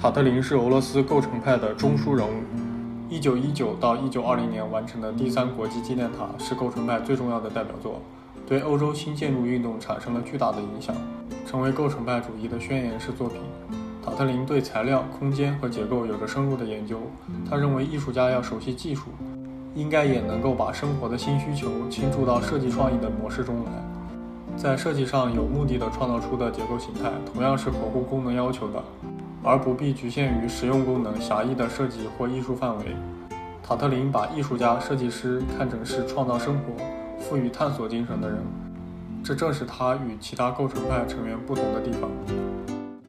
塔特林是俄罗斯构成派的中枢人物。1919到1920年完成的第三国际纪念塔是构成派最重要的代表作，对欧洲新建筑运动产生了巨大的影响，成为构成派主义的宣言式作品。塔特林对材料、空间和结构有着深入的研究，他认为艺术家要熟悉技术，应该也能够把生活的新需求倾注到设计创意的模式中来，在设计上有目的地创造出的结构形态，同样是合乎功能要求的。而不必局限于实用功能狭义的设计或艺术范围。塔特林把艺术家、设计师看成是创造生活、赋予探索精神的人，这正是他与其他构成派成员不同的地方。